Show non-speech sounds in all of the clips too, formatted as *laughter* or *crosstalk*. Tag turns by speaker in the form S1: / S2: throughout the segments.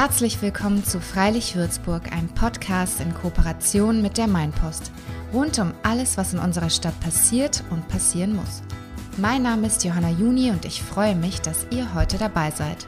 S1: Herzlich willkommen zu Freilich Würzburg, einem Podcast in Kooperation mit der Mainpost. Rund um alles, was in unserer Stadt passiert und passieren muss. Mein Name ist Johanna Juni und ich freue mich, dass ihr heute dabei seid.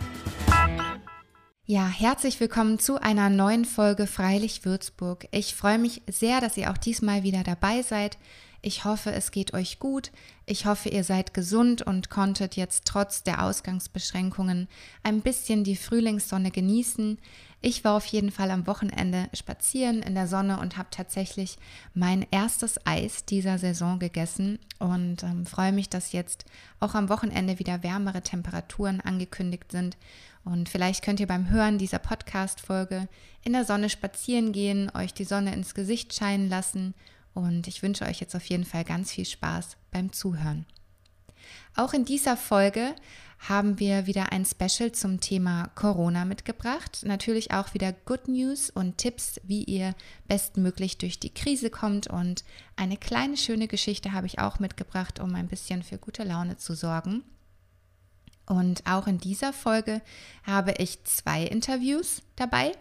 S1: Ja, herzlich willkommen zu einer neuen Folge Freilich Würzburg. Ich freue mich sehr, dass ihr auch diesmal wieder dabei seid. Ich hoffe, es geht euch gut. Ich hoffe, ihr seid gesund und konntet jetzt trotz der Ausgangsbeschränkungen ein bisschen die Frühlingssonne genießen. Ich war auf jeden Fall am Wochenende spazieren in der Sonne und habe tatsächlich mein erstes Eis dieser Saison gegessen und ähm, freue mich, dass jetzt auch am Wochenende wieder wärmere Temperaturen angekündigt sind. Und vielleicht könnt ihr beim Hören dieser Podcast-Folge in der Sonne spazieren gehen, euch die Sonne ins Gesicht scheinen lassen und ich wünsche euch jetzt auf jeden Fall ganz viel Spaß beim Zuhören. Auch in dieser Folge haben wir wieder ein Special zum Thema Corona mitgebracht. Natürlich auch wieder Good News und Tipps, wie ihr bestmöglich durch die Krise kommt. Und eine kleine schöne Geschichte habe ich auch mitgebracht, um ein bisschen für gute Laune zu sorgen. Und auch in dieser Folge habe ich zwei Interviews dabei.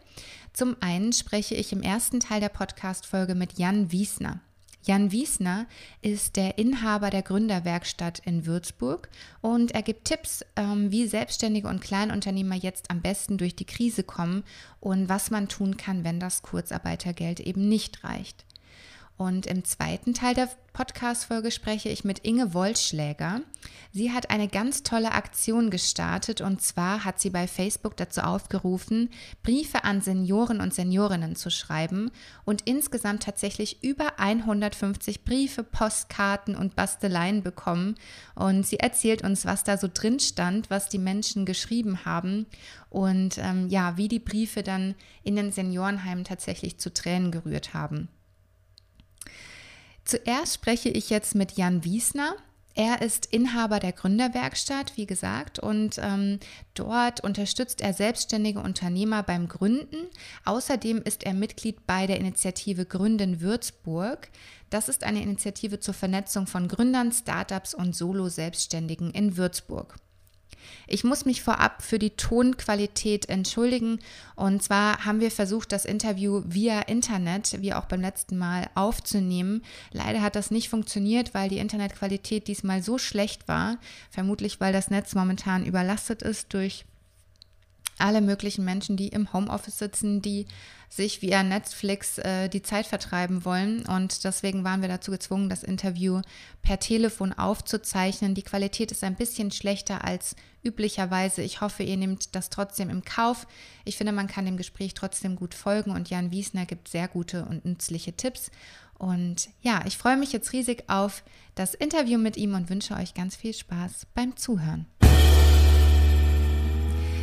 S1: Zum einen spreche ich im ersten Teil der Podcast-Folge mit Jan Wiesner. Jan Wiesner ist der Inhaber der Gründerwerkstatt in Würzburg und er gibt Tipps, ähm, wie Selbstständige und Kleinunternehmer jetzt am besten durch die Krise kommen und was man tun kann, wenn das Kurzarbeitergeld eben nicht reicht. Und im zweiten Teil der Podcast-Folge spreche ich mit Inge Wollschläger. Sie hat eine ganz tolle Aktion gestartet und zwar hat sie bei Facebook dazu aufgerufen, Briefe an Senioren und Seniorinnen zu schreiben und insgesamt tatsächlich über 150 Briefe, Postkarten und Basteleien bekommen. Und sie erzählt uns, was da so drin stand, was die Menschen geschrieben haben und ähm, ja, wie die Briefe dann in den Seniorenheimen tatsächlich zu Tränen gerührt haben. Zuerst spreche ich jetzt mit Jan Wiesner. Er ist Inhaber der Gründerwerkstatt, wie gesagt, und ähm, dort unterstützt er selbstständige Unternehmer beim Gründen. Außerdem ist er Mitglied bei der Initiative Gründen Würzburg. Das ist eine Initiative zur Vernetzung von Gründern, Startups und Solo-Selbstständigen in Würzburg. Ich muss mich vorab für die Tonqualität entschuldigen. Und zwar haben wir versucht, das Interview via Internet, wie auch beim letzten Mal, aufzunehmen. Leider hat das nicht funktioniert, weil die Internetqualität diesmal so schlecht war. Vermutlich, weil das Netz momentan überlastet ist durch alle möglichen Menschen, die im Homeoffice sitzen, die sich via Netflix äh, die Zeit vertreiben wollen. Und deswegen waren wir dazu gezwungen, das Interview per Telefon aufzuzeichnen. Die Qualität ist ein bisschen schlechter als üblicherweise. Ich hoffe, ihr nehmt das trotzdem im Kauf. Ich finde, man kann dem Gespräch trotzdem gut folgen und Jan Wiesner gibt sehr gute und nützliche Tipps. Und ja, ich freue mich jetzt riesig auf das Interview mit ihm und wünsche euch ganz viel Spaß beim Zuhören.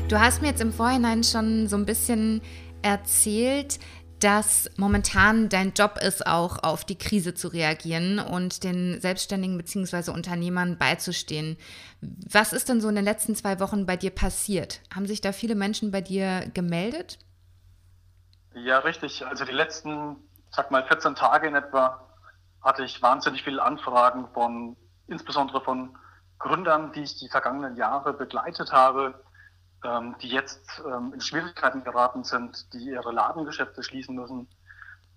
S1: Du hast mir jetzt im Vorhinein schon so ein bisschen erzählt, dass momentan dein Job ist, auch auf die Krise zu reagieren und den Selbstständigen bzw. Unternehmern beizustehen. Was ist denn so in den letzten zwei Wochen bei dir passiert? Haben sich da viele Menschen bei dir gemeldet?
S2: Ja, richtig. Also die letzten, sag mal, 14 Tage in etwa hatte ich wahnsinnig viele Anfragen von, insbesondere von Gründern, die ich die vergangenen Jahre begleitet habe, ähm, die jetzt ähm, in Schwierigkeiten geraten sind, die ihre Ladengeschäfte schließen müssen,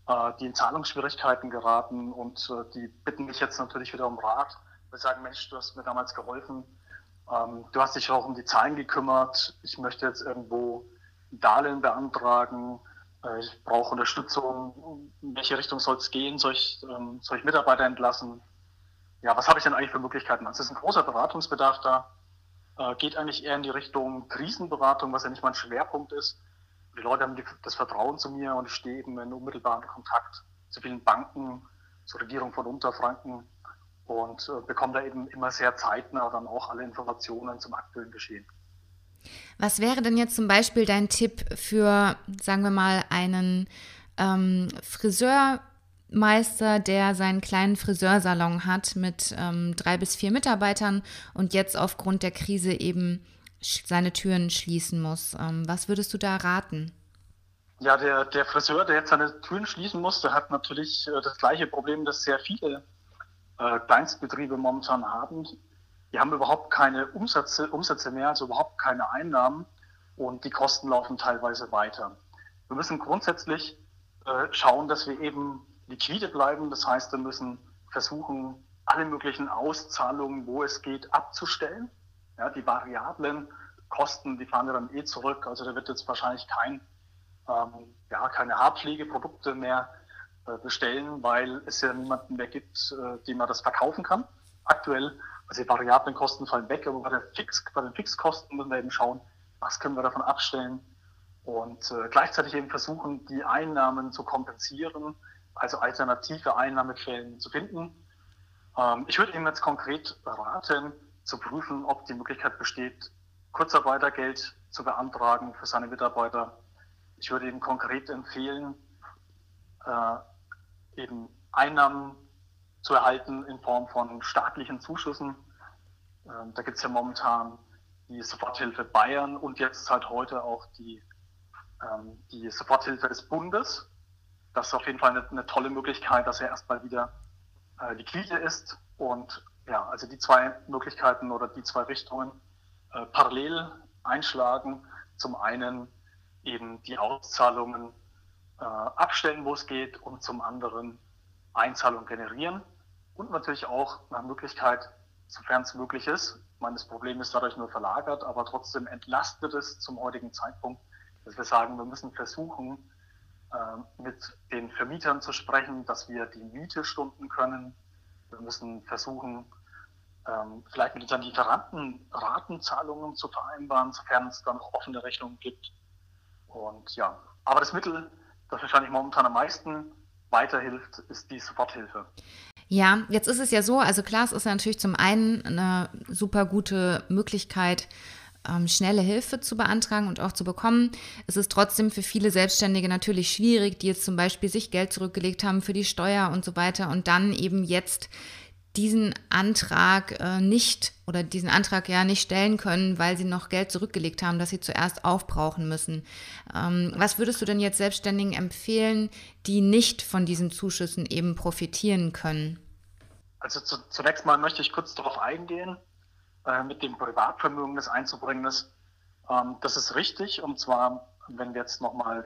S2: äh, die in Zahlungsschwierigkeiten geraten und äh, die bitten mich jetzt natürlich wieder um Rat. Wir sagen, Mensch, du hast mir damals geholfen, ähm, du hast dich auch um die Zahlen gekümmert, ich möchte jetzt irgendwo Darlehen beantragen, äh, ich brauche Unterstützung, in welche Richtung soll es gehen, soll ich, ähm, soll ich Mitarbeiter entlassen? Ja, was habe ich denn eigentlich für Möglichkeiten? Also es ist ein großer Beratungsbedarf da äh, geht eigentlich eher in die Richtung Krisenberatung, was ja nicht mein Schwerpunkt ist. Die Leute haben die, das Vertrauen zu mir und ich stehe eben in unmittelbaren Kontakt zu vielen Banken, zur Regierung von Unterfranken und äh, bekomme da eben immer sehr zeitnah dann auch alle Informationen zum aktuellen Geschehen.
S1: Was wäre denn jetzt zum Beispiel dein Tipp für, sagen wir mal, einen ähm, Friseur, Meister, der seinen kleinen Friseursalon hat mit ähm, drei bis vier Mitarbeitern und jetzt aufgrund der Krise eben seine Türen schließen muss. Ähm, was würdest du da raten?
S2: Ja, der, der Friseur, der jetzt seine Türen schließen muss, der hat natürlich äh, das gleiche Problem, das sehr viele äh, Kleinstbetriebe momentan haben. Die haben überhaupt keine Umsätze, Umsätze mehr, also überhaupt keine Einnahmen und die Kosten laufen teilweise weiter. Wir müssen grundsätzlich äh, schauen, dass wir eben liquide bleiben. Das heißt, wir müssen versuchen, alle möglichen Auszahlungen, wo es geht, abzustellen. Ja, die variablen Kosten, die fahren dann eh zurück. Also da wird jetzt wahrscheinlich kein, ähm, ja, keine Haarpflegeprodukte mehr äh, bestellen, weil es ja niemanden mehr gibt, äh, dem man das verkaufen kann. Aktuell, also die variablen Kosten fallen weg, aber bei, Fix, bei den Fixkosten müssen wir eben schauen, was können wir davon abstellen und äh, gleichzeitig eben versuchen, die Einnahmen zu kompensieren, also alternative Einnahmequellen zu finden. Ähm, ich würde Ihnen jetzt konkret raten, zu prüfen, ob die Möglichkeit besteht, Kurzarbeitergeld zu beantragen für seine Mitarbeiter. Ich würde Ihnen konkret empfehlen, äh, eben Einnahmen zu erhalten in Form von staatlichen Zuschüssen. Ähm, da gibt es ja momentan die Soforthilfe Bayern und jetzt halt heute auch die, ähm, die Soforthilfe des Bundes. Das ist auf jeden Fall eine, eine tolle Möglichkeit, dass er erstmal wieder äh, liquide ist. Und ja, also die zwei Möglichkeiten oder die zwei Richtungen äh, parallel einschlagen. Zum einen eben die Auszahlungen äh, abstellen, wo es geht, und zum anderen Einzahlungen generieren und natürlich auch nach Möglichkeit, sofern es möglich ist, meine, das Problem ist dadurch nur verlagert, aber trotzdem entlastet es zum heutigen Zeitpunkt, dass wir sagen, wir müssen versuchen, äh, mit den Vermietern zu sprechen, dass wir die Miete stunden können. Wir müssen versuchen, ähm, vielleicht mit unseren Lieferanten Ratenzahlungen zu vereinbaren, sofern es dann noch offene Rechnungen gibt. Und ja, aber das Mittel, das wahrscheinlich momentan am meisten weiterhilft, ist die Soforthilfe.
S1: Ja, jetzt ist es ja so, also klar, es ist ja natürlich zum einen eine super gute Möglichkeit, ähm, schnelle Hilfe zu beantragen und auch zu bekommen. Es ist trotzdem für viele Selbstständige natürlich schwierig, die jetzt zum Beispiel sich Geld zurückgelegt haben für die Steuer und so weiter und dann eben jetzt diesen Antrag äh, nicht oder diesen Antrag ja nicht stellen können, weil sie noch Geld zurückgelegt haben, das sie zuerst aufbrauchen müssen. Ähm, was würdest du denn jetzt Selbstständigen empfehlen, die nicht von diesen Zuschüssen eben profitieren können?
S2: Also zu, zunächst mal möchte ich kurz darauf eingehen, äh, mit dem Privatvermögen das einzubringen ist. Ähm, das ist richtig und zwar, wenn wir jetzt nochmal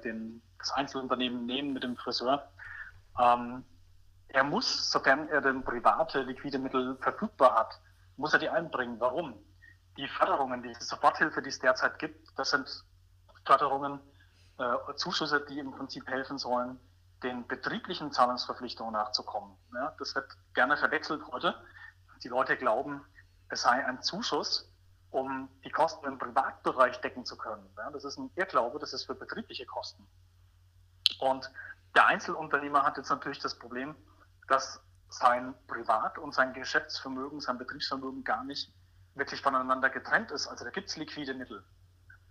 S2: das Einzelunternehmen nehmen mit dem Friseur, ähm, er muss, sofern er denn private liquide Mittel verfügbar hat, muss er die einbringen. Warum? Die Förderungen, die Soforthilfe, die es derzeit gibt, das sind Förderungen, äh, Zuschüsse, die im Prinzip helfen sollen, den betrieblichen Zahlungsverpflichtungen nachzukommen. Ja, das wird gerne verwechselt heute. Die Leute glauben, es sei ein Zuschuss, um die Kosten im Privatbereich decken zu können. Ja, das ist ein Irrglaube, das ist für betriebliche Kosten. Und der Einzelunternehmer hat jetzt natürlich das Problem, dass sein Privat- und sein Geschäftsvermögen, sein Betriebsvermögen gar nicht wirklich voneinander getrennt ist. Also da gibt es liquide Mittel.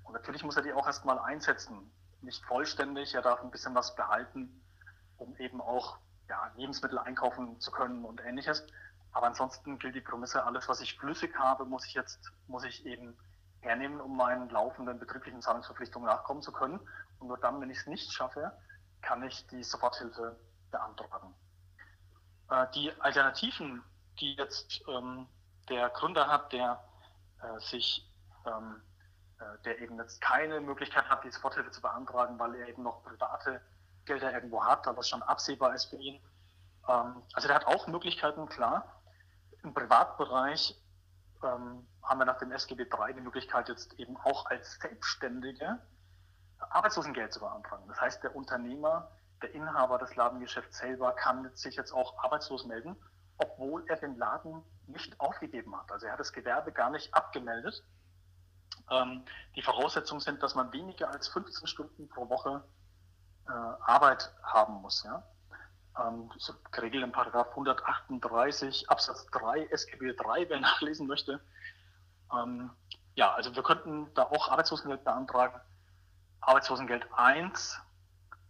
S2: Und natürlich muss er die auch erstmal einsetzen. Nicht vollständig, er darf ein bisschen was behalten, um eben auch ja, Lebensmittel einkaufen zu können und ähnliches. Aber ansonsten gilt die Prämisse, alles, was ich flüssig habe, muss ich jetzt, muss ich eben hernehmen, um meinen laufenden betrieblichen Zahlungsverpflichtungen nachkommen zu können. Und nur dann, wenn ich es nicht schaffe, kann ich die Soforthilfe beantragen. Äh, die Alternativen, die jetzt ähm, der Gründer hat, der äh, sich, ähm, äh, der eben jetzt keine Möglichkeit hat, die Soforthilfe zu beantragen, weil er eben noch private Gelder irgendwo hat, aber es schon absehbar ist für ihn. Ähm, also der hat auch Möglichkeiten, klar. Im Privatbereich ähm, haben wir nach dem SGB III die Möglichkeit, jetzt eben auch als Selbstständige Arbeitslosengeld zu beantragen. Das heißt, der Unternehmer der Inhaber des Ladengeschäfts selber kann sich jetzt auch arbeitslos melden, obwohl er den Laden nicht aufgegeben hat. Also er hat das Gewerbe gar nicht abgemeldet. Ähm, die Voraussetzungen sind, dass man weniger als 15 Stunden pro Woche äh, Arbeit haben muss. Ja? Ähm, ist geregelt in Paragraph 138 Absatz 3 SGB 3, wer *laughs* nachlesen möchte. Ähm, ja, also wir könnten da auch Arbeitslosengeld beantragen. Arbeitslosengeld 1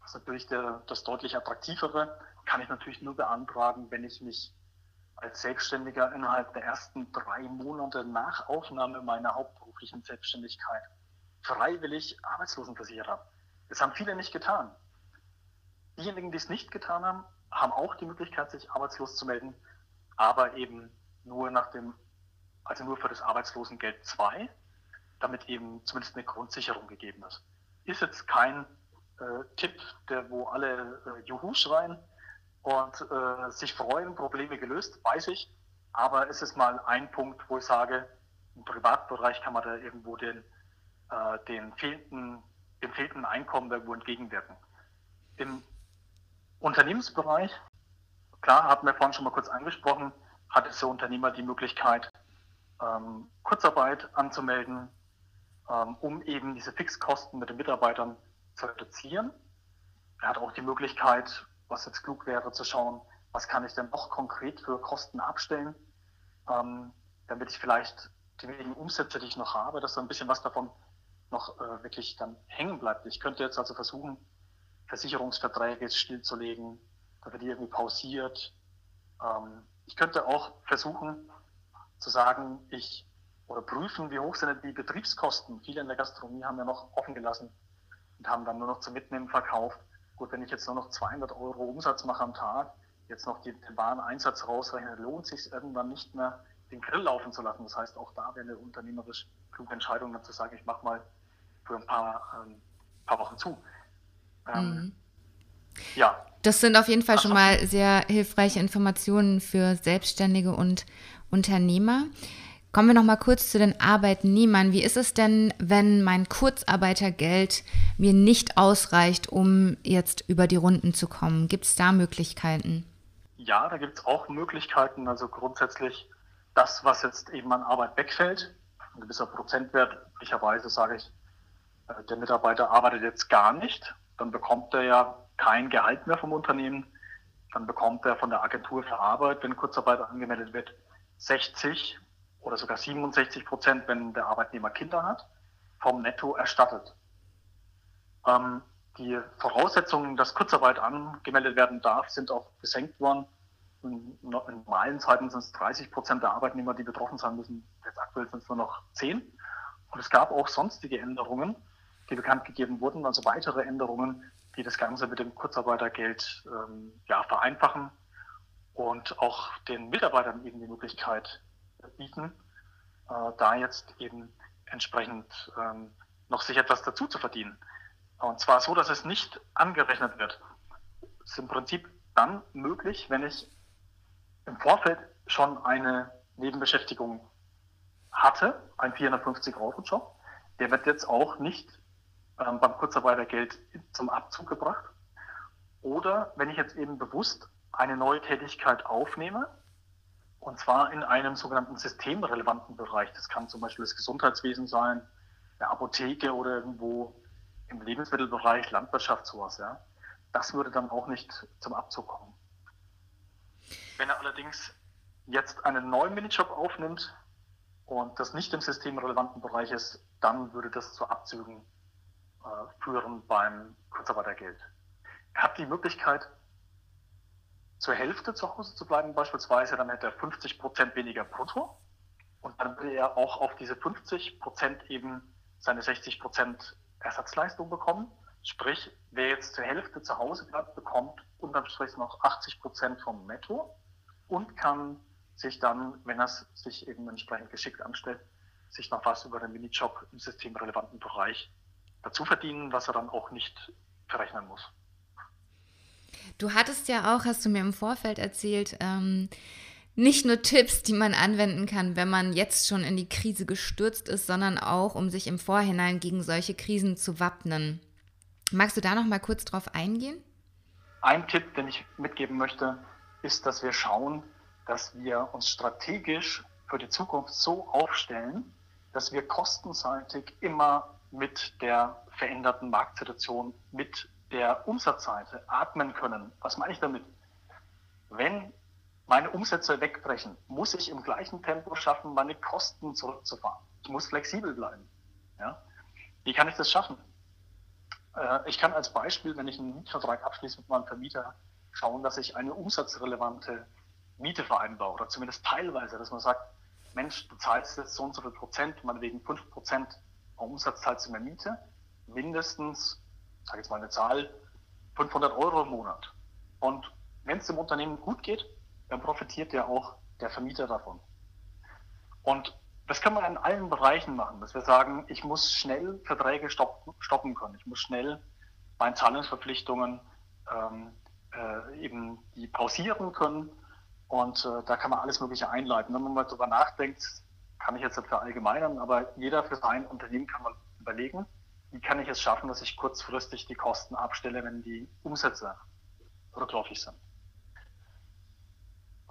S2: das ist natürlich der, das deutlich attraktivere. Kann ich natürlich nur beantragen, wenn ich mich als Selbstständiger innerhalb der ersten drei Monate nach Aufnahme meiner hauptberuflichen Selbstständigkeit freiwillig arbeitslosenversichert habe. Das haben viele nicht getan. Diejenigen, die es nicht getan haben, haben auch die Möglichkeit, sich arbeitslos zu melden, aber eben nur nach dem, also nur für das Arbeitslosengeld 2. damit eben zumindest eine Grundsicherung gegeben ist. Ist jetzt kein äh, Tipp, der, wo alle äh, Juhu schreien und äh, sich freuen, Probleme gelöst, weiß ich. Aber es ist mal ein Punkt, wo ich sage, im Privatbereich kann man da irgendwo den, äh, den fehlenden, dem fehlenden Einkommen irgendwo entgegenwirken. Im Unternehmensbereich, klar, hatten wir vorhin schon mal kurz angesprochen, hat es der Unternehmer die Möglichkeit, ähm, Kurzarbeit anzumelden, ähm, um eben diese Fixkosten mit den Mitarbeitern zu reduzieren. Er hat auch die Möglichkeit, was jetzt klug wäre, zu schauen, was kann ich denn noch konkret für Kosten abstellen, ähm, damit ich vielleicht die wenigen Umsätze, die ich noch habe, dass so ein bisschen was davon noch äh, wirklich dann hängen bleibt. Ich könnte jetzt also versuchen, Versicherungsverträge stillzulegen, dass er die irgendwie pausiert. Ähm, ich könnte auch versuchen zu sagen, ich oder prüfen, wie hoch sind die Betriebskosten. Viele in der Gastronomie haben ja noch offen gelassen und haben dann nur noch zum Mitnehmen verkauft. Gut, wenn ich jetzt nur noch 200 Euro Umsatz mache am Tag, jetzt noch den Wareneinsatz rausrechne, lohnt sich irgendwann nicht mehr, den Grill laufen zu lassen. Das heißt, auch da wäre eine unternehmerisch kluge Entscheidung, dann zu sagen, ich mache mal für ein paar, ähm, paar Wochen zu. Ähm,
S1: mhm. Ja. Das sind auf jeden Fall schon mal sehr hilfreiche Informationen für Selbstständige und Unternehmer. Kommen wir noch mal kurz zu den Arbeitnehmern. Wie ist es denn, wenn mein Kurzarbeitergeld mir nicht ausreicht, um jetzt über die Runden zu kommen? Gibt es da Möglichkeiten?
S2: Ja, da gibt es auch Möglichkeiten. Also grundsätzlich das, was jetzt eben an Arbeit wegfällt, ein gewisser Prozentwert, üblicherweise sage ich, äh, der Mitarbeiter arbeitet jetzt gar nicht, dann bekommt er ja kein Gehalt mehr vom Unternehmen. Dann bekommt er von der Agentur für Arbeit, wenn Kurzarbeit angemeldet wird, 60 oder sogar 67 Prozent, wenn der Arbeitnehmer Kinder hat, vom Netto erstattet. Ähm, die Voraussetzungen, dass Kurzarbeit angemeldet werden darf, sind auch gesenkt worden. In, normalen Zeiten sind es 30 Prozent der Arbeitnehmer, die betroffen sein müssen. Jetzt aktuell sind es nur noch 10. Und es gab auch sonstige Änderungen, die bekannt gegeben wurden, also weitere Änderungen, die das Ganze mit dem Kurzarbeitergeld ähm, ja, vereinfachen und auch den Mitarbeitern eben die Möglichkeit bieten, äh, da jetzt eben entsprechend ähm, noch sich etwas dazu zu verdienen. Und zwar so, dass es nicht angerechnet wird. Es ist im Prinzip dann möglich, wenn ich im Vorfeld schon eine Nebenbeschäftigung hatte, ein 450-Euro-Job. Der wird jetzt auch nicht ähm, beim Kurzarbeitergeld zum Abzug gebracht. Oder wenn ich jetzt eben bewusst eine neue Tätigkeit aufnehme, und zwar in einem sogenannten systemrelevanten Bereich. Das kann zum Beispiel das Gesundheitswesen sein, eine Apotheke oder irgendwo im Lebensmittelbereich, Landwirtschaft, sowas. Ja. Das würde dann auch nicht zum Abzug kommen. Wenn er allerdings jetzt einen neuen Minijob aufnimmt und das nicht im systemrelevanten Bereich ist, dann würde das zu Abzügen führen beim Kurzarbeitergeld. Er hat die Möglichkeit, zur Hälfte zu Hause zu bleiben beispielsweise, dann hätte er 50 Prozent weniger brutto und dann würde er auch auf diese 50 Prozent eben seine 60 Prozent Ersatzleistung bekommen. Sprich, wer jetzt zur Hälfte zu Hause bleibt, bekommt unterm Strich noch 80 Prozent vom Netto und kann sich dann, wenn er es sich eben entsprechend geschickt anstellt, sich noch was über den Minijob im systemrelevanten Bereich dazu verdienen, was er dann auch nicht verrechnen muss.
S1: Du hattest ja auch, hast du mir im Vorfeld erzählt, ähm, nicht nur Tipps, die man anwenden kann, wenn man jetzt schon in die Krise gestürzt ist, sondern auch, um sich im Vorhinein gegen solche Krisen zu wappnen. Magst du da noch mal kurz drauf eingehen?
S2: Ein Tipp, den ich mitgeben möchte, ist, dass wir schauen, dass wir uns strategisch für die Zukunft so aufstellen, dass wir kostenseitig immer mit der veränderten Marktsituation, mit der Umsatzseite atmen können. Was meine ich damit? Wenn meine Umsätze wegbrechen, muss ich im gleichen Tempo schaffen, meine Kosten zurückzufahren. Ich muss flexibel bleiben. Ja? Wie kann ich das schaffen? Äh, ich kann als Beispiel, wenn ich einen Mietvertrag abschließe mit meinem Vermieter, schauen, dass ich eine umsatzrelevante Miete vereinbare oder zumindest teilweise, dass man sagt, Mensch, du zahlst jetzt so und so viel Prozent, meinetwegen 5 Prozent Umsatz zahlst du mehr Miete, mindestens sage jetzt mal eine Zahl, 500 Euro im Monat. Und wenn es dem Unternehmen gut geht, dann profitiert ja auch der Vermieter davon. Und Das kann man in allen Bereichen machen, dass wir sagen, ich muss schnell Verträge stoppen, stoppen können. Ich muss schnell bei Zahlungsverpflichtungen ähm, äh, eben die pausieren können. Und äh, da kann man alles Mögliche einleiten. Wenn man mal darüber nachdenkt, kann ich jetzt nicht verallgemeinern, aber jeder für sein Unternehmen kann man überlegen, wie kann ich es schaffen, dass ich kurzfristig die Kosten abstelle, wenn die Umsätze rückläufig sind.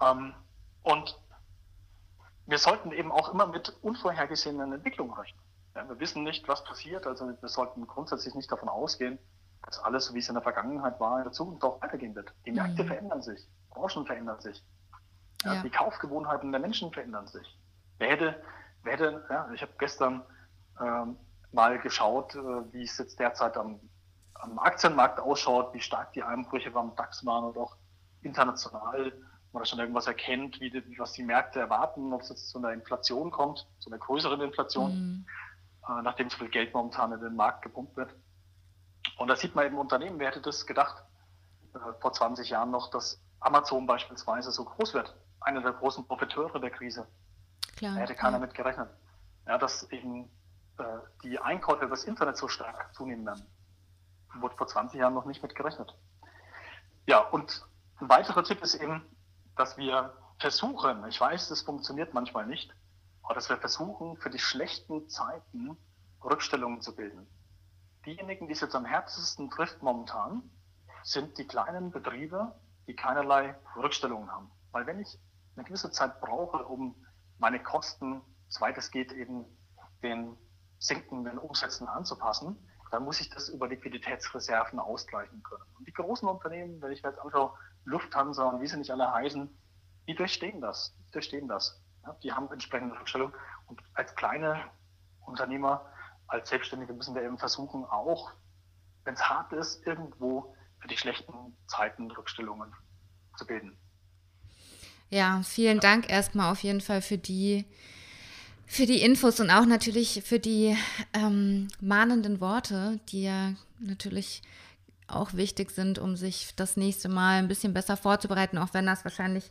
S2: Ähm, und wir sollten eben auch immer mit unvorhergesehenen Entwicklungen rechnen. Ja, wir wissen nicht, was passiert, also wir sollten grundsätzlich nicht davon ausgehen, dass alles, so wie es in der Vergangenheit war, in der Zukunft auch weitergehen wird. Die Märkte mhm. verändern sich, Branchen verändern sich, ja. die Kaufgewohnheiten der Menschen verändern sich. Wer hätte, wer hätte ja, ich habe gestern ähm, mal geschaut, äh, wie es jetzt derzeit am, am Aktienmarkt ausschaut, wie stark die Einbrüche beim DAX waren und auch international man schon irgendwas erkennt, wie die, was die Märkte erwarten, ob es jetzt zu einer Inflation kommt, zu einer größeren Inflation, mhm. äh, nachdem so viel Geld momentan in den Markt gepumpt wird. Und da sieht man eben Unternehmen, wer hätte das gedacht, äh, vor 20 Jahren noch, dass Amazon beispielsweise so groß wird, einer der großen Profiteure der Krise. Klar, da hätte keiner ja. mit gerechnet. Ja, dass eben äh, die Einkäufe über das Internet so stark zunehmen werden. Wurde vor 20 Jahren noch nicht mit gerechnet. Ja, und ein weiterer Tipp ist eben, dass wir versuchen, ich weiß, das funktioniert manchmal nicht, aber dass wir versuchen, für die schlechten Zeiten Rückstellungen zu bilden. Diejenigen, die es jetzt am härtesten trifft momentan, sind die kleinen Betriebe, die keinerlei Rückstellungen haben. Weil wenn ich eine gewisse Zeit brauche, um meine Kosten, soweit es geht, eben den sinkenden Umsätzen anzupassen, dann muss ich das über Liquiditätsreserven ausgleichen können. Und die großen Unternehmen, wenn ich mir jetzt anschaue, Lufthansa und wie sie nicht alle heißen, die durchstehen das. Die durchstehen das. Ja, die haben entsprechende Rückstellung. Und als kleine Unternehmer, als Selbstständige müssen wir eben versuchen, auch, wenn es hart ist, irgendwo für die schlechten Zeiten Rückstellungen zu bilden.
S1: Ja, vielen. Dank erstmal auf jeden Fall für die, für die Infos und auch natürlich für die ähm, mahnenden Worte, die ja natürlich auch wichtig sind, um sich das nächste Mal ein bisschen besser vorzubereiten, auch wenn das wahrscheinlich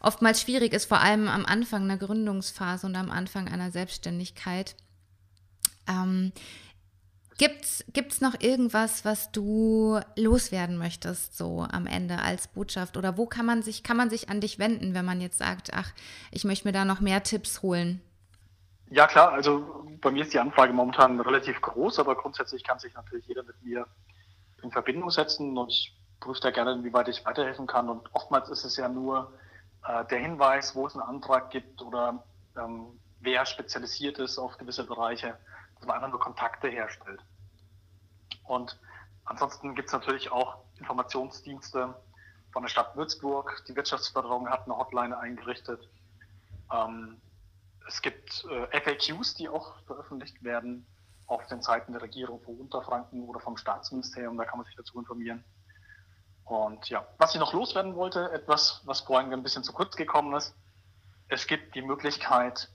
S1: oftmals schwierig ist, vor allem am Anfang einer Gründungsphase und am Anfang einer Selbstständigkeit. Ähm, Gibt's, gibt's noch irgendwas, was du loswerden möchtest, so am Ende als Botschaft? Oder wo kann man sich, kann man sich an dich wenden, wenn man jetzt sagt, ach, ich möchte mir da noch mehr Tipps holen?
S2: Ja, klar, also bei mir ist die Anfrage momentan relativ groß, aber grundsätzlich kann sich natürlich jeder mit mir in Verbindung setzen und ich prüfe da gerne, inwieweit ich weiterhelfen kann. Und oftmals ist es ja nur äh, der Hinweis, wo es einen Antrag gibt oder ähm, wer spezialisiert ist auf gewisse Bereiche, dass man einfach nur Kontakte herstellt. Und ansonsten gibt es natürlich auch Informationsdienste von der Stadt Würzburg. Die Wirtschaftsförderung hat eine Hotline eingerichtet. Ähm, es gibt äh, FAQs, die auch veröffentlicht werden auf den Seiten der Regierung von Unterfranken oder vom Staatsministerium, da kann man sich dazu informieren. Und ja, was ich noch loswerden wollte, etwas, was vorhin ein bisschen zu kurz gekommen ist, es gibt die Möglichkeit,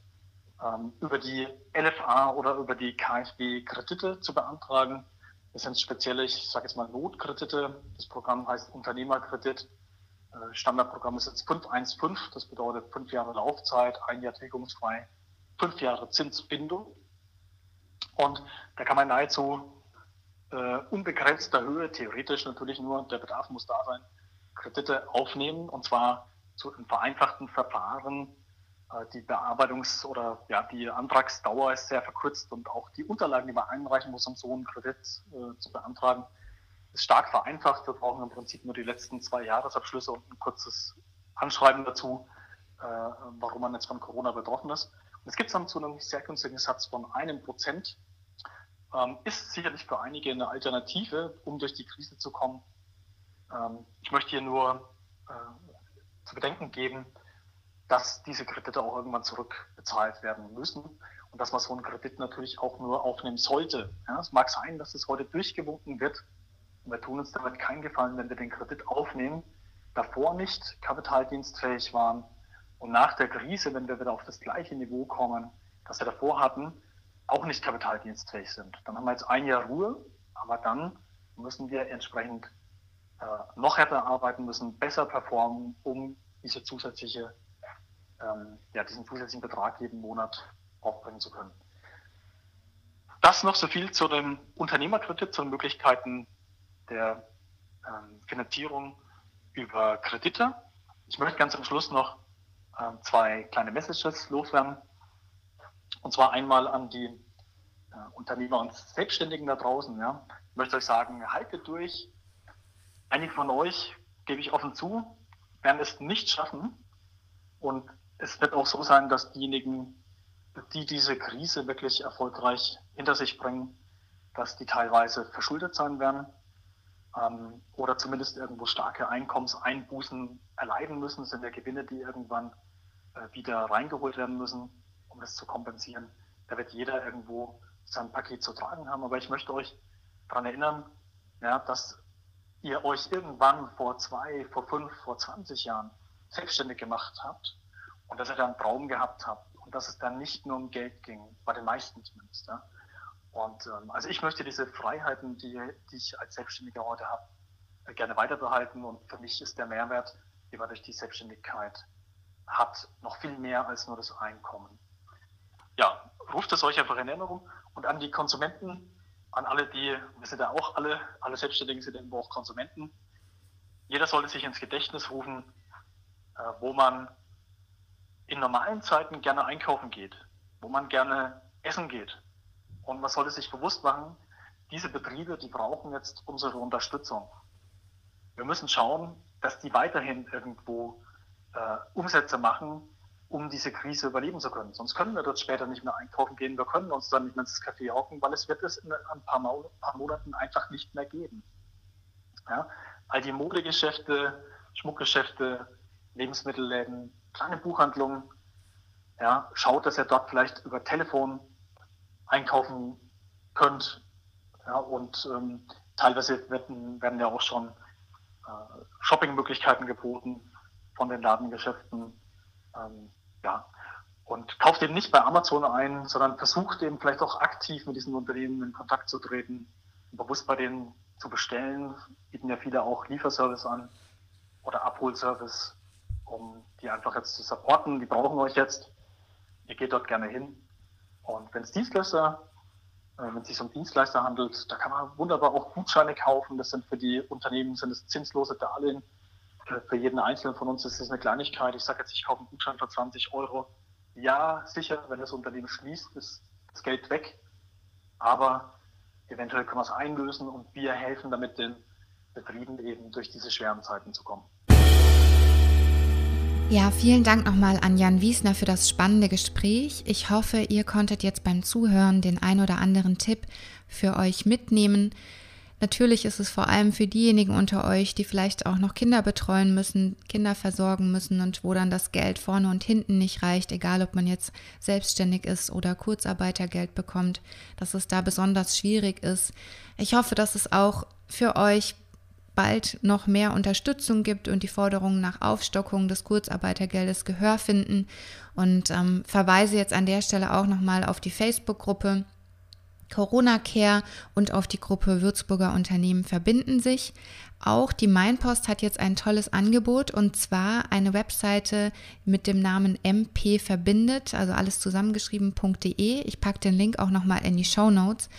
S2: ähm, über die LFA oder über die KfW Kredite zu beantragen. Das sind spezielle, ich sage jetzt mal Notkredite. Das Programm heißt Unternehmerkredit. Äh, Standardprogramm ist jetzt 515, das bedeutet fünf Jahre Laufzeit, ein Jahr tilgungsfrei, fünf Jahre Zinsbindung. Und da kann man nahezu äh, unbegrenzter Höhe, theoretisch natürlich nur, der Bedarf muss da sein, Kredite aufnehmen und zwar zu einem vereinfachten Verfahren. Äh, die Bearbeitungs- oder ja, die Antragsdauer ist sehr verkürzt und auch die Unterlagen, die man einreichen muss, um so einen Kredit äh, zu beantragen, ist stark vereinfacht. Wir brauchen im Prinzip nur die letzten zwei Jahresabschlüsse und ein kurzes Anschreiben dazu, äh, warum man jetzt von Corona betroffen ist. Es gibt dann zu einem sehr günstigen Satz von einem Prozent. Ähm, ist sicherlich für einige eine Alternative, um durch die Krise zu kommen. Ähm, ich möchte hier nur äh, zu bedenken geben, dass diese Kredite auch irgendwann zurückbezahlt werden müssen und dass man so einen Kredit natürlich auch nur aufnehmen sollte. Ja, es mag sein, dass es heute durchgewunken wird. Und wir tun uns damit keinen Gefallen, wenn wir den Kredit aufnehmen, davor nicht kapitaldienstfähig waren und nach der Krise, wenn wir wieder auf das gleiche Niveau kommen, das wir davor hatten, auch nicht kapitaldienstfähig sind. Dann haben wir jetzt ein Jahr Ruhe, aber dann müssen wir entsprechend äh, noch härter arbeiten, müssen besser performen, um diese zusätzliche, ähm, ja, diesen zusätzlichen Betrag jeden Monat aufbringen zu können. Das noch so viel zu dem Unternehmerkredit, zu den Möglichkeiten der ähm, Finanzierung über Kredite. Ich möchte ganz am Schluss noch ähm, zwei kleine Messages loswerden. Und zwar einmal an die äh, Unternehmer und Selbstständigen da draußen. Ja. Ich möchte euch sagen, haltet durch. Einige von euch, gebe ich offen zu, werden es nicht schaffen. Und es wird auch so sein, dass diejenigen, die diese Krise wirklich erfolgreich hinter sich bringen, dass die teilweise verschuldet sein werden ähm, oder zumindest irgendwo starke Einkommenseinbußen erleiden müssen, sind ja Gewinne, die irgendwann äh, wieder reingeholt werden müssen, um das zu kompensieren. Da wird jeder irgendwo sein Paket zu tragen haben. Aber ich möchte euch daran erinnern, ja, dass ihr euch irgendwann vor zwei, vor fünf, vor 20 Jahren selbstständig gemacht habt und dass ihr da einen Traum gehabt habt und dass es dann nicht nur um Geld ging, bei den meisten zumindest. Ja. Und ähm, also ich möchte diese Freiheiten, die, die ich als Selbstständiger heute habe, gerne weiterbehalten und für mich ist der Mehrwert, den man durch die Selbstständigkeit hat, noch viel mehr als nur das Einkommen. Ja, ruft es euch einfach in Erinnerung und an die Konsumenten, an alle, die, wir sind ja auch alle, alle Selbstständigen sind irgendwo auch Konsumenten. Jeder sollte sich ins Gedächtnis rufen, äh, wo man in normalen Zeiten gerne einkaufen geht, wo man gerne essen geht. Und man sollte sich bewusst machen, diese Betriebe, die brauchen jetzt unsere Unterstützung. Wir müssen schauen, dass die weiterhin irgendwo äh, Umsätze machen, um diese Krise überleben zu können. Sonst können wir dort später nicht mehr einkaufen gehen. Wir können uns dann nicht mehr ins Café hocken, weil es wird es in ein paar, paar Monaten einfach nicht mehr geben. Ja? All die Modegeschäfte, Schmuckgeschäfte, Lebensmittelläden, kleine Buchhandlungen, ja, schaut, dass ihr dort vielleicht über Telefon einkaufen könnt. Ja, und ähm, teilweise werden, werden ja auch schon äh, Shoppingmöglichkeiten geboten von den Ladengeschäften. Ähm, ja. Und kauft eben nicht bei Amazon ein, sondern versucht eben vielleicht auch aktiv mit diesen Unternehmen in Kontakt zu treten, bewusst bei denen zu bestellen. Bieten ja viele auch Lieferservice an oder Abholservice, um die einfach jetzt zu supporten. Die brauchen euch jetzt. Ihr geht dort gerne hin. Und wenn es Dienstleister, äh, wenn es sich um Dienstleister handelt, da kann man wunderbar auch Gutscheine kaufen. Das sind für die Unternehmen sind es zinslose Darlehen für jeden Einzelnen von uns ist das eine Kleinigkeit. Ich sage jetzt, ich kaufe einen Gutschein für 20 Euro. Ja, sicher, wenn das Unternehmen schließt, ist das Geld weg. Aber eventuell können wir es einlösen und wir helfen damit den Betrieben eben durch diese schweren Zeiten zu kommen.
S1: Ja, vielen Dank nochmal an Jan Wiesner für das spannende Gespräch. Ich hoffe, ihr konntet jetzt beim Zuhören den ein oder anderen Tipp für euch mitnehmen. Natürlich ist es vor allem für diejenigen unter euch, die vielleicht auch noch Kinder betreuen müssen, Kinder versorgen müssen und wo dann das Geld vorne und hinten nicht reicht, egal ob man jetzt selbstständig ist oder Kurzarbeitergeld bekommt, dass es da besonders schwierig ist. Ich hoffe, dass es auch für euch bald noch mehr Unterstützung gibt und die Forderungen nach Aufstockung des Kurzarbeitergeldes Gehör finden und ähm, verweise jetzt an der Stelle auch nochmal auf die Facebook-Gruppe Corona Care und auf die Gruppe Würzburger Unternehmen verbinden sich. Auch die Mainpost hat jetzt ein tolles Angebot und zwar eine Webseite mit dem Namen MP verbindet, also alles zusammengeschrieben.de. Ich packe den Link auch nochmal in die Show Notes.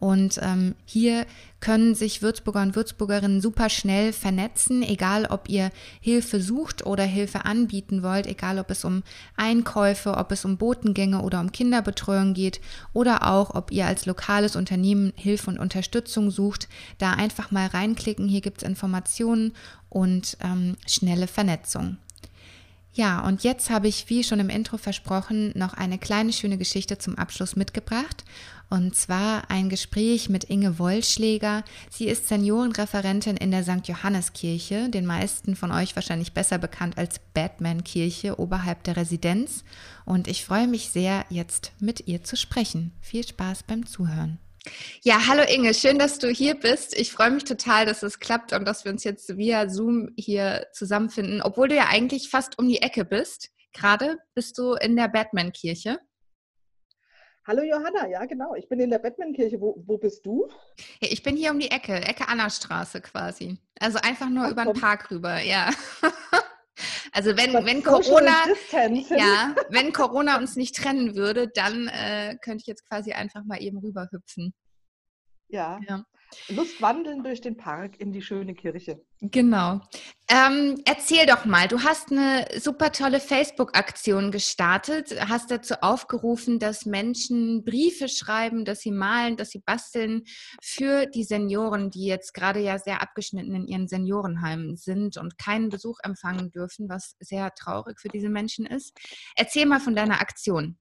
S1: Und ähm, hier können sich Würzburger und Würzburgerinnen super schnell vernetzen, egal ob ihr Hilfe sucht oder Hilfe anbieten wollt, egal ob es um Einkäufe, ob es um Botengänge oder um Kinderbetreuung geht oder auch ob ihr als lokales Unternehmen Hilfe und Unterstützung sucht. Da einfach mal reinklicken, hier gibt es Informationen und ähm, schnelle Vernetzung. Ja, und jetzt habe ich, wie schon im Intro versprochen, noch eine kleine schöne Geschichte zum Abschluss mitgebracht. Und zwar ein Gespräch mit Inge Wollschläger. Sie ist Seniorenreferentin in der St. Johanneskirche, den meisten von euch wahrscheinlich besser bekannt als Batman-Kirche oberhalb der Residenz. Und ich freue mich sehr, jetzt mit ihr zu sprechen. Viel Spaß beim Zuhören. Ja, hallo Inge, schön, dass du hier bist. Ich freue mich total, dass es klappt und dass wir uns jetzt via Zoom hier zusammenfinden, obwohl du ja eigentlich fast um die Ecke bist. Gerade bist du in der Batman-Kirche.
S3: Hallo Johanna, ja genau. Ich bin in der Batman-Kirche. Wo, wo bist du?
S1: Ich bin hier um die Ecke, Ecke Anna Straße quasi. Also einfach nur Ach, über den Park rüber, ja. *laughs* Also wenn, wenn Corona, ja, *laughs* wenn Corona uns nicht trennen würde, dann äh, könnte ich jetzt quasi einfach mal eben rüberhüpfen.
S3: Ja. ja. Lustwandeln durch den Park in die schöne Kirche.
S1: Genau. Ähm, erzähl doch mal, du hast eine super tolle Facebook-Aktion gestartet, hast dazu aufgerufen, dass Menschen Briefe schreiben, dass sie malen, dass sie basteln für die Senioren, die jetzt gerade ja sehr abgeschnitten in ihren Seniorenheimen sind und keinen Besuch empfangen dürfen, was sehr traurig für diese Menschen ist. Erzähl mal von deiner Aktion.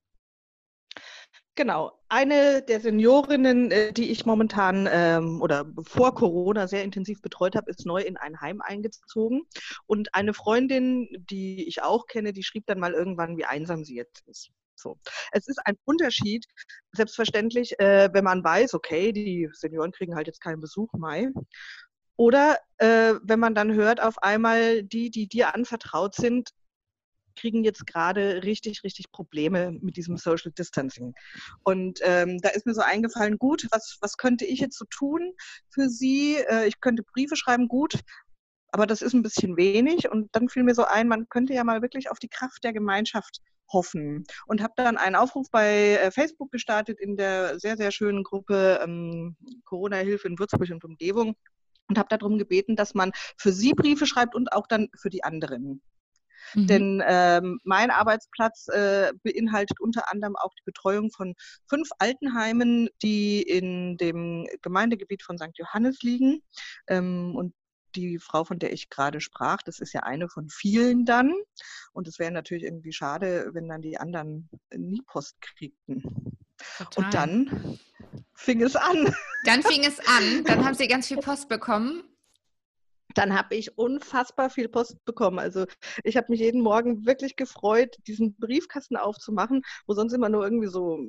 S3: Genau. Eine der Seniorinnen, äh, die ich momentan ähm, oder vor Corona sehr intensiv betreut habe, ist neu in ein Heim eingezogen. Und eine Freundin, die ich auch kenne, die schrieb dann mal irgendwann, wie einsam sie jetzt ist. So. Es ist ein Unterschied, selbstverständlich, äh, wenn man weiß, okay, die Senioren kriegen halt jetzt keinen Besuch Mai. Oder äh, wenn man dann hört, auf einmal die, die dir anvertraut sind, kriegen jetzt gerade richtig, richtig Probleme mit diesem Social Distancing. Und ähm, da ist mir so eingefallen, gut, was, was könnte ich jetzt so tun für Sie? Äh, ich könnte Briefe schreiben, gut, aber das ist ein bisschen wenig. Und dann fiel mir so ein, man könnte ja mal wirklich auf die Kraft der Gemeinschaft hoffen. Und habe dann einen Aufruf bei äh, Facebook gestartet in der sehr, sehr schönen Gruppe ähm, Corona-Hilfe in Würzburg und Umgebung und habe darum gebeten, dass man für sie Briefe schreibt und auch dann für die anderen. Mhm. Denn ähm, mein Arbeitsplatz äh, beinhaltet unter anderem auch die Betreuung von fünf Altenheimen, die in dem Gemeindegebiet von St. Johannes liegen. Ähm, und die Frau, von der ich gerade sprach, das ist ja eine von vielen dann. Und es wäre natürlich irgendwie schade, wenn dann die anderen nie Post kriegten. Total. Und dann fing es an.
S1: Dann fing es an. Dann haben Sie ganz viel Post bekommen
S3: dann habe ich unfassbar viel Post bekommen. Also ich habe mich jeden Morgen wirklich gefreut, diesen Briefkasten aufzumachen, wo sonst immer nur irgendwie so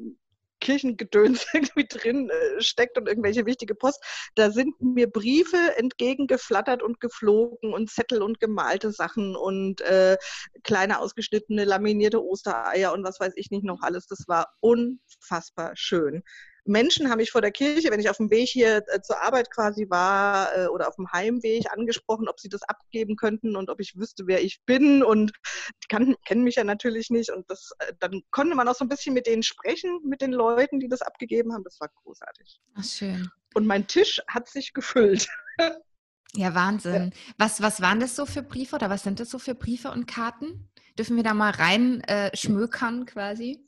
S3: Kirchengedöns *laughs* irgendwie drin äh, steckt und irgendwelche wichtige Post. Da sind mir Briefe entgegengeflattert und geflogen und Zettel und gemalte Sachen und äh, kleine ausgeschnittene laminierte Ostereier und was weiß ich nicht noch alles. Das war unfassbar schön. Menschen haben mich vor der Kirche, wenn ich auf dem Weg hier äh, zur Arbeit quasi war äh, oder auf dem Heimweg angesprochen, ob sie das abgeben könnten und ob ich wüsste, wer ich bin. Und die kann, kennen mich ja natürlich nicht. Und das, äh, dann konnte man auch so ein bisschen mit denen sprechen, mit den Leuten, die das abgegeben haben. Das war großartig.
S1: Ach, schön.
S3: Und mein Tisch hat sich gefüllt.
S1: Ja, Wahnsinn. Was, was waren das so für Briefe oder was sind das so für Briefe und Karten? Dürfen wir da mal rein äh, schmökern quasi?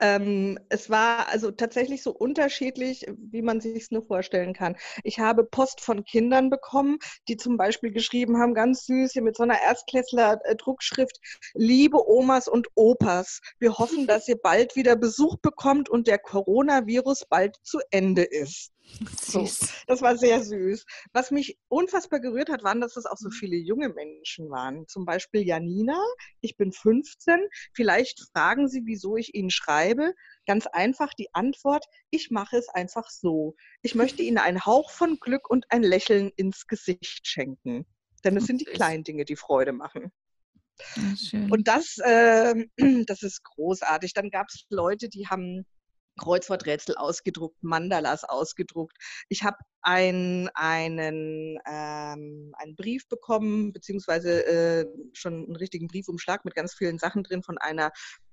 S3: Ähm, es war also tatsächlich so unterschiedlich, wie man sich es nur vorstellen kann. Ich habe Post von Kindern bekommen, die zum Beispiel geschrieben haben, ganz süß, hier mit so einer Erstklässler-Druckschrift, liebe Omas und Opas, wir hoffen, dass ihr bald wieder Besuch bekommt und der Coronavirus bald zu Ende ist. So, das war sehr süß. Was mich unfassbar gerührt hat, waren, dass es auch so viele junge Menschen waren. Zum Beispiel Janina, ich bin 15. Vielleicht fragen Sie, wieso ich Ihnen schreibe. Ganz einfach die Antwort, ich mache es einfach so. Ich möchte Ihnen einen Hauch von Glück und ein Lächeln ins Gesicht schenken. Denn es sind die kleinen Dinge, die Freude machen. Ja, und das, äh, *clears throat* das ist großartig. Dann gab es Leute, die haben Kreuzworträtsel ausgedruckt, Mandalas ausgedruckt. Ich habe ein, einen, ähm, einen Brief bekommen, beziehungsweise äh, schon einen richtigen Briefumschlag mit ganz vielen Sachen drin von einer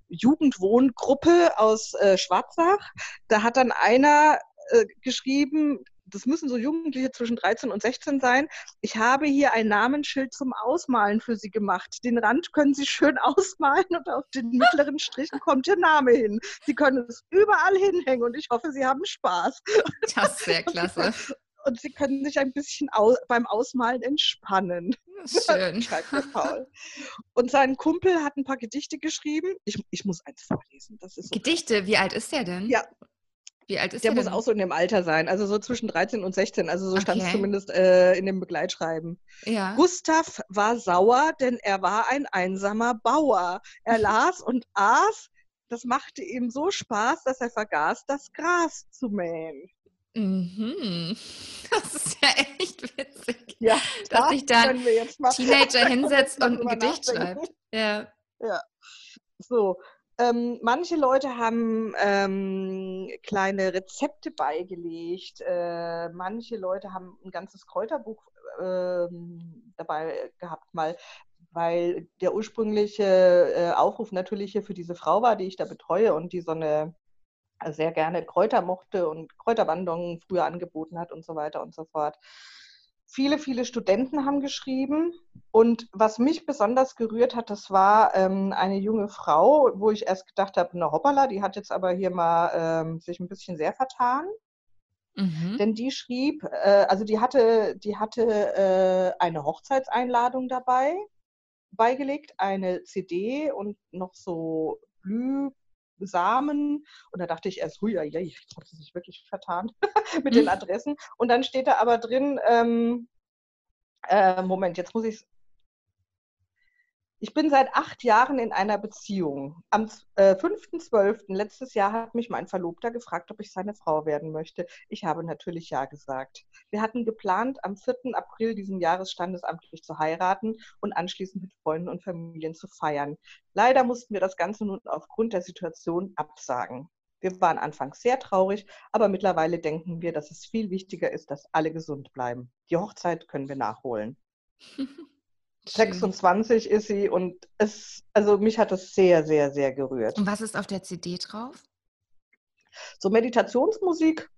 S3: Jugendwohngruppe aus äh, Schwarzach. Da hat dann einer äh, geschrieben, das müssen so Jugendliche zwischen 13 und 16 sein. Ich habe hier ein Namensschild zum Ausmalen für Sie gemacht. Den Rand können Sie schön *laughs* ausmalen und auf den mittleren Strichen kommt Ihr Name hin. Sie können es überall hinhängen und ich hoffe, Sie haben Spaß.
S1: Das ist sehr *laughs* klasse.
S3: Und Sie können sich ein bisschen au beim Ausmalen entspannen.
S1: Schön. *laughs*
S3: Schreibt der Paul. Und sein Kumpel hat ein paar Gedichte geschrieben. Ich, ich muss eins vorlesen.
S1: So Gedichte, krass. wie alt ist der denn?
S3: Ja,
S1: wie alt ist
S3: der? Der muss auch so in dem Alter sein, also so zwischen 13 und 16. Also so okay. stand es zumindest äh, in dem Begleitschreiben.
S1: Ja.
S3: Gustav war sauer, denn er war ein einsamer Bauer. Er *laughs* las und aß. Das machte ihm so Spaß, dass er vergaß, das Gras zu mähen.
S1: Mhm. *laughs* Das ist ja echt witzig.
S3: Ja,
S1: dass sich da *laughs* ein Teenager hinsetzt und ein Gedicht nachdenken. schreibt. Ja.
S3: Ja. So, ähm, manche Leute haben ähm, kleine Rezepte beigelegt. Äh, manche Leute haben ein ganzes Kräuterbuch äh, dabei gehabt, mal weil der ursprüngliche äh, Aufruf natürlich hier für diese Frau war, die ich da betreue und die so eine sehr gerne Kräuter mochte und Kräuterwanderungen früher angeboten hat und so weiter und so fort. Viele, viele Studenten haben geschrieben. Und was mich besonders gerührt hat, das war ähm, eine junge Frau, wo ich erst gedacht habe, na hoppala, die hat jetzt aber hier mal ähm, sich ein bisschen sehr vertan. Mhm. Denn die schrieb, äh, also die hatte, die hatte äh, eine Hochzeitseinladung dabei, beigelegt, eine CD und noch so Blühsamen. Und da dachte ich erst, hui, ja, jetzt hat sie sich wirklich vertan *laughs* mit mhm. den Adressen. Und dann steht da aber drin, ähm, äh, Moment, jetzt muss ich es ich bin seit acht Jahren in einer Beziehung. Am äh, 5.12. letztes Jahr hat mich mein Verlobter gefragt, ob ich seine Frau werden möchte. Ich habe natürlich ja gesagt. Wir hatten geplant, am 4. April diesen Jahres standesamtlich zu heiraten und anschließend mit Freunden und Familien zu feiern. Leider mussten wir das Ganze nun aufgrund der Situation absagen. Wir waren anfangs sehr traurig, aber mittlerweile denken wir, dass es viel wichtiger ist, dass alle gesund bleiben. Die Hochzeit können wir nachholen. *laughs* 26 ist sie und es, also mich hat das sehr, sehr, sehr gerührt.
S1: Und was ist auf der CD drauf?
S3: So Meditationsmusik,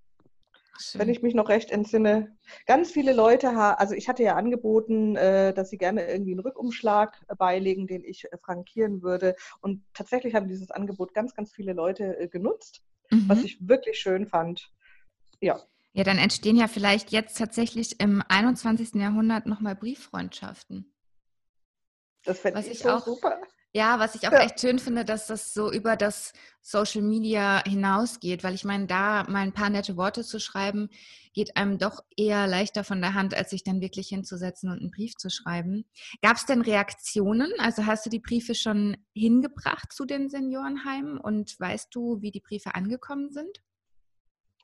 S3: Schön. wenn ich mich noch recht entsinne. Ganz viele Leute, also ich hatte ja angeboten, äh, dass sie gerne irgendwie einen Rückumschlag beilegen, den ich äh, frankieren würde. Und tatsächlich haben dieses Angebot ganz, ganz viele Leute äh, genutzt, mhm. was ich wirklich schön fand.
S1: Ja. Ja, dann entstehen ja vielleicht jetzt tatsächlich im 21. Jahrhundert nochmal Brieffreundschaften.
S3: Das finde ich, ich so auch, super.
S1: Ja, was ich auch ja. echt schön finde, dass das so über das Social Media hinausgeht, weil ich meine, da mal ein paar nette Worte zu schreiben, geht einem doch eher leichter von der Hand, als sich dann wirklich hinzusetzen und einen Brief zu schreiben. Gab es denn Reaktionen? Also hast du die Briefe schon hingebracht zu den Seniorenheimen und weißt du, wie die Briefe angekommen sind?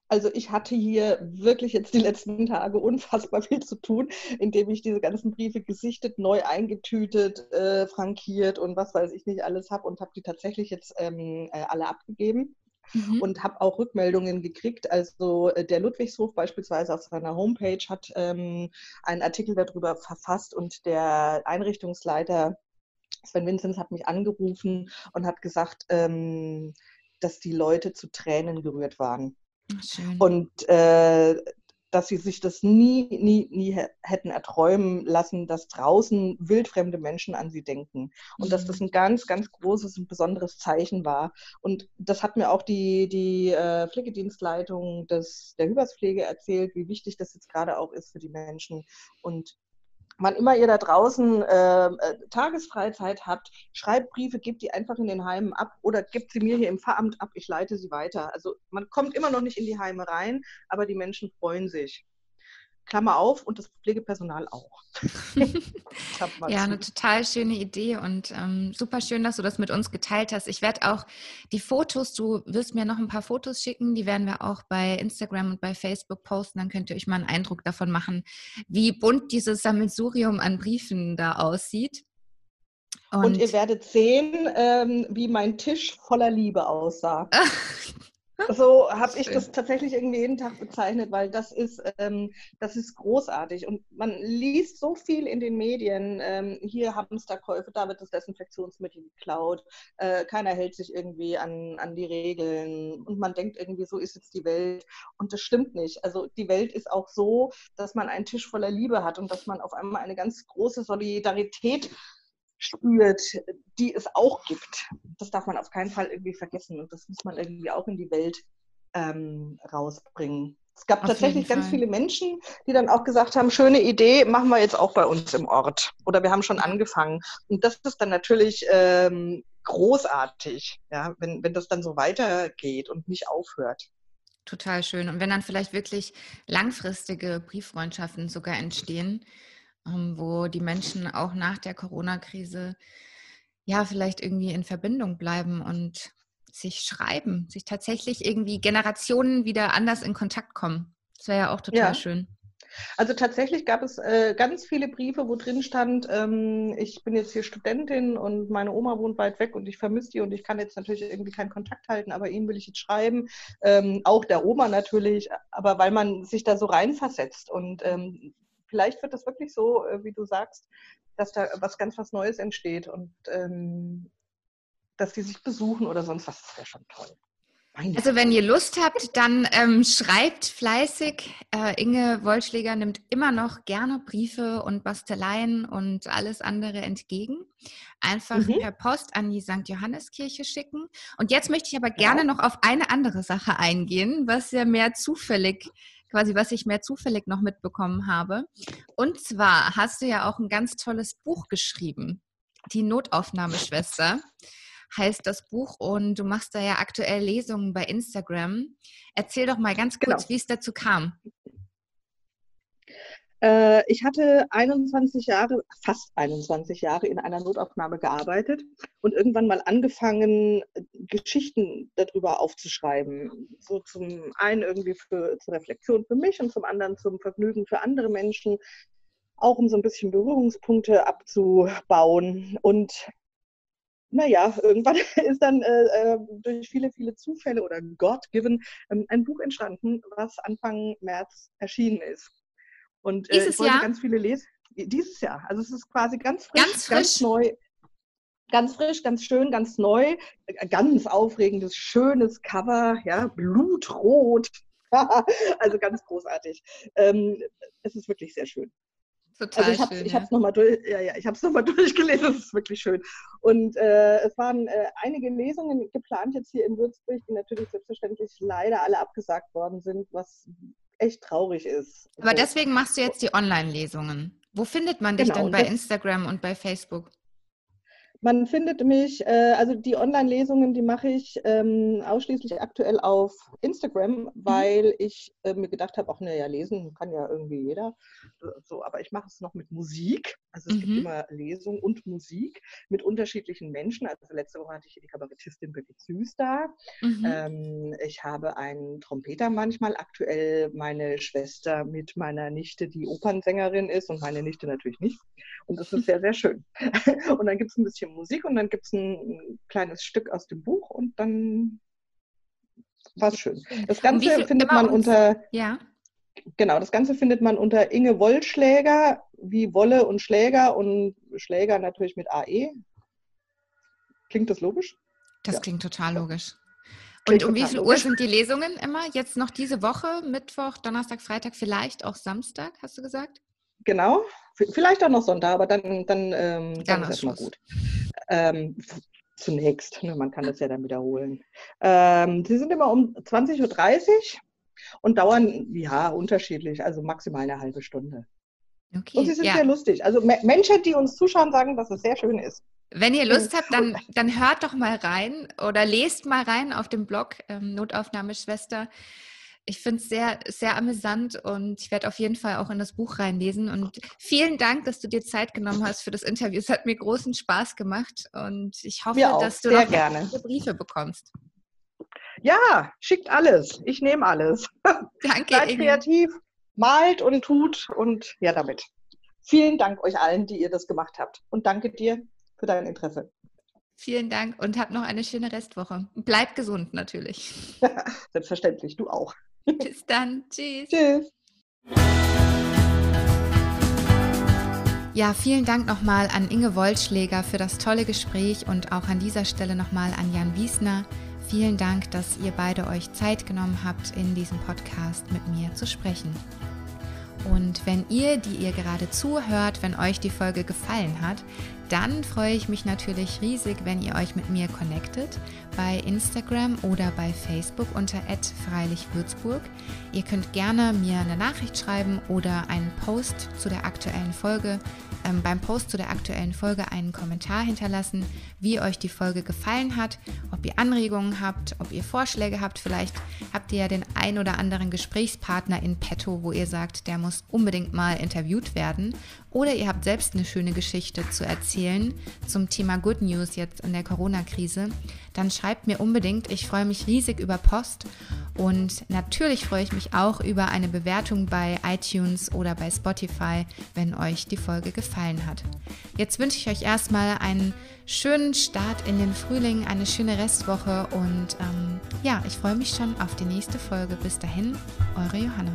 S3: Also ich hatte hier wirklich jetzt die letzten Tage unfassbar viel zu tun, indem ich diese ganzen Briefe gesichtet, neu eingetütet, äh, frankiert und was weiß ich nicht alles habe und habe die tatsächlich jetzt ähm, äh, alle abgegeben. Mhm. Und habe auch Rückmeldungen gekriegt. Also äh, der Ludwigshof beispielsweise auf seiner Homepage hat ähm, einen Artikel darüber verfasst und der Einrichtungsleiter Sven Vinzenz hat mich angerufen und hat gesagt, ähm, dass die Leute zu Tränen gerührt waren. Schön. Und äh, dass sie sich das nie, nie, nie hätten erträumen lassen, dass draußen wildfremde Menschen an sie denken. Und mhm. dass das ein ganz, ganz großes und besonderes Zeichen war. Und das hat mir auch die, die äh, Pflegedienstleitung des, der Hüberspflege erzählt, wie wichtig das jetzt gerade auch ist für die Menschen. Und wann immer ihr da draußen ähm, äh, Tagesfreizeit habt, schreibt Briefe, gebt die einfach in den Heimen ab oder gebt sie mir hier im Pfarramt ab, ich leite sie weiter. Also man kommt immer noch nicht in die Heime rein, aber die Menschen freuen sich. Klammer auf und das Pflegepersonal auch. *laughs*
S1: ja, eine total schöne Idee und ähm, super schön, dass du das mit uns geteilt hast. Ich werde auch die Fotos, du wirst mir noch ein paar Fotos schicken, die werden wir auch bei Instagram und bei Facebook posten. Dann könnt ihr euch mal einen Eindruck davon machen, wie bunt dieses Sammelsurium an Briefen da aussieht.
S3: Und, und ihr werdet sehen, ähm, wie mein Tisch voller Liebe aussah. *laughs* So *laughs* habe ich das tatsächlich irgendwie jeden Tag bezeichnet, weil das ist, ähm, das ist großartig. Und man liest so viel in den Medien. Ähm, hier Hamsterkäufe, da wird das Desinfektionsmittel geklaut. Äh, keiner hält sich irgendwie an, an die Regeln. Und man denkt irgendwie, so ist jetzt die Welt. Und das stimmt nicht. Also die Welt ist auch so, dass man einen Tisch voller Liebe hat und dass man auf einmal eine ganz große Solidarität spürt, die es auch gibt. Das darf man auf keinen Fall irgendwie vergessen und das muss man irgendwie auch in die Welt ähm, rausbringen. Es gab auf tatsächlich ganz viele Menschen, die dann auch gesagt haben, schöne Idee, machen wir jetzt auch bei uns im Ort. Oder wir haben schon angefangen. Und das ist dann natürlich ähm, großartig, ja, wenn, wenn das dann so weitergeht und nicht aufhört.
S1: Total schön. Und wenn dann vielleicht wirklich langfristige Brieffreundschaften sogar entstehen, wo die Menschen auch nach der Corona-Krise ja vielleicht irgendwie in Verbindung bleiben und sich schreiben, sich tatsächlich irgendwie Generationen wieder anders in Kontakt kommen. Das wäre ja auch total ja. schön.
S3: Also tatsächlich gab es äh, ganz viele Briefe, wo drin stand, ähm, ich bin jetzt hier Studentin und meine Oma wohnt weit weg und ich vermisse die und ich kann jetzt natürlich irgendwie keinen Kontakt halten, aber ihnen will ich jetzt schreiben. Ähm, auch der Oma natürlich, aber weil man sich da so reinversetzt und ähm, vielleicht wird das wirklich so, äh, wie du sagst, dass da was ganz was Neues entsteht und ähm, dass die sich besuchen oder sonst was. Das wäre schon toll.
S1: Also wenn ihr Lust habt, dann ähm, schreibt fleißig. Äh, Inge Wollschläger nimmt immer noch gerne Briefe und Basteleien und alles andere entgegen. Einfach mhm. per Post an die St. Johanneskirche schicken. Und jetzt möchte ich aber gerne noch auf eine andere Sache eingehen, was ja mehr zufällig quasi, was ich mehr zufällig noch mitbekommen habe. Und zwar hast du ja auch ein ganz tolles Buch geschrieben, die Notaufnahmeschwester heißt das Buch und du machst da ja aktuell Lesungen bei Instagram. Erzähl doch mal ganz kurz, genau. wie es dazu kam.
S3: Äh, ich hatte 21 Jahre, fast 21 Jahre in einer Notaufnahme gearbeitet und irgendwann mal angefangen, Geschichten darüber aufzuschreiben. So zum einen irgendwie für, zur Reflexion für mich und zum anderen zum Vergnügen für andere Menschen, auch um so ein bisschen Berührungspunkte abzubauen. Und naja, irgendwann *laughs* ist dann äh, äh, durch viele, viele Zufälle oder God-given ähm, ein Buch entstanden, was Anfang März erschienen ist. Und
S1: äh, ich wollte Jahr?
S3: ganz viele lesen. Dieses Jahr. Also es ist quasi ganz frisch, ganz, frisch. ganz neu. Ganz frisch, ganz schön, ganz neu, äh, ganz aufregendes, schönes Cover, ja, blutrot. *laughs* also ganz großartig. Ähm, es ist wirklich sehr schön. Total also ich habe es ja. nochmal durch, ja, ja, ich habe es nochmal *laughs* durchgelesen, es ist wirklich schön. Und äh, es waren äh, einige Lesungen geplant jetzt hier in Würzburg, die natürlich selbstverständlich leider alle abgesagt worden sind, was echt traurig ist.
S1: Aber so. deswegen machst du jetzt die Online-Lesungen. Wo findet man dich genau, denn bei Instagram und bei Facebook?
S3: Man findet mich, äh, also die Online-Lesungen, die mache ich ähm, ausschließlich aktuell auf Instagram, mhm. weil ich äh, mir gedacht habe, auch naja, lesen kann ja irgendwie jeder. So, aber ich mache es noch mit Musik. Also es mhm. gibt immer Lesung und Musik mit unterschiedlichen Menschen. Also letzte Woche hatte ich hier die Kabarettistin Birgit Süß da. Mhm. Ähm, ich habe einen Trompeter manchmal, aktuell meine Schwester mit meiner Nichte, die Opernsängerin ist und meine Nichte natürlich nicht. Und das ist *laughs* sehr, sehr schön. *laughs* und dann gibt es ein bisschen Musik und dann gibt es ein kleines Stück aus dem Buch und dann war es schön. Das Ganze findet man unter.
S1: Ja.
S3: Genau, das Ganze findet man unter Inge Wollschläger, wie Wolle und Schläger und Schläger natürlich mit AE. Klingt das logisch?
S1: Das ja. klingt total logisch. Und um wie viel Uhr sind die Lesungen immer? Jetzt noch diese Woche, Mittwoch, Donnerstag, Freitag, vielleicht auch Samstag, hast du gesagt?
S3: Genau, vielleicht auch noch Sonntag, aber dann, dann, ähm, dann ist erstmal gut. Ähm, zunächst, ne, man kann das ja dann wiederholen. Ähm, sie sind immer um 20.30 Uhr und dauern, ja, unterschiedlich, also maximal eine halbe Stunde. Okay, und sie sind ja. sehr lustig. Also Menschen, die uns zuschauen, sagen, dass es sehr schön ist.
S1: Wenn ihr Lust habt, dann, *laughs* dann hört doch mal rein oder lest mal rein auf dem Blog ähm, Notaufnahmeschwester ich finde es sehr, sehr amüsant und ich werde auf jeden Fall auch in das Buch reinlesen. Und vielen Dank, dass du dir Zeit genommen hast für das Interview. Es hat mir großen Spaß gemacht und ich hoffe, dass du
S3: noch gerne.
S1: Briefe bekommst.
S3: Ja, schickt alles. Ich nehme alles. *laughs*
S1: Danke.
S3: Seid kreativ, malt und tut und ja damit. Vielen Dank euch allen, die ihr das gemacht habt. Und danke dir für dein Interesse.
S1: Vielen Dank und hab noch eine schöne Restwoche. Bleib gesund natürlich. *laughs*
S3: Selbstverständlich, du auch. *laughs*
S1: Bis dann. Tschüss.
S3: Tschüss.
S1: Ja, vielen Dank nochmal an Inge Wollschläger für das tolle Gespräch und auch an dieser Stelle nochmal an Jan Wiesner. Vielen Dank, dass ihr beide euch Zeit genommen habt, in diesem Podcast mit mir zu sprechen. Und wenn ihr, die ihr gerade zuhört, wenn euch die Folge gefallen hat, dann freue ich mich natürlich riesig, wenn ihr euch mit mir connectet bei Instagram oder bei Facebook unter @freilichwürzburg. Ihr könnt gerne mir eine Nachricht schreiben oder einen Post zu der aktuellen Folge ähm, beim Post zu der aktuellen Folge einen Kommentar hinterlassen, wie euch die Folge gefallen hat, ob ihr Anregungen habt, ob ihr Vorschläge habt. Vielleicht habt ihr ja den ein oder anderen Gesprächspartner in petto, wo ihr sagt, der muss unbedingt mal interviewt werden. Oder ihr habt selbst eine schöne Geschichte zu erzählen zum Thema Good News jetzt in der Corona-Krise. Dann schreibt mir unbedingt. Ich freue mich riesig über Post und natürlich freue ich mich auch über eine Bewertung bei iTunes oder bei Spotify, wenn euch die Folge gefallen hat. Jetzt wünsche ich euch erstmal einen schönen Start in den Frühling, eine schöne Restwoche und ähm, ja, ich freue mich schon auf die nächste Folge. Bis dahin, eure Johanna.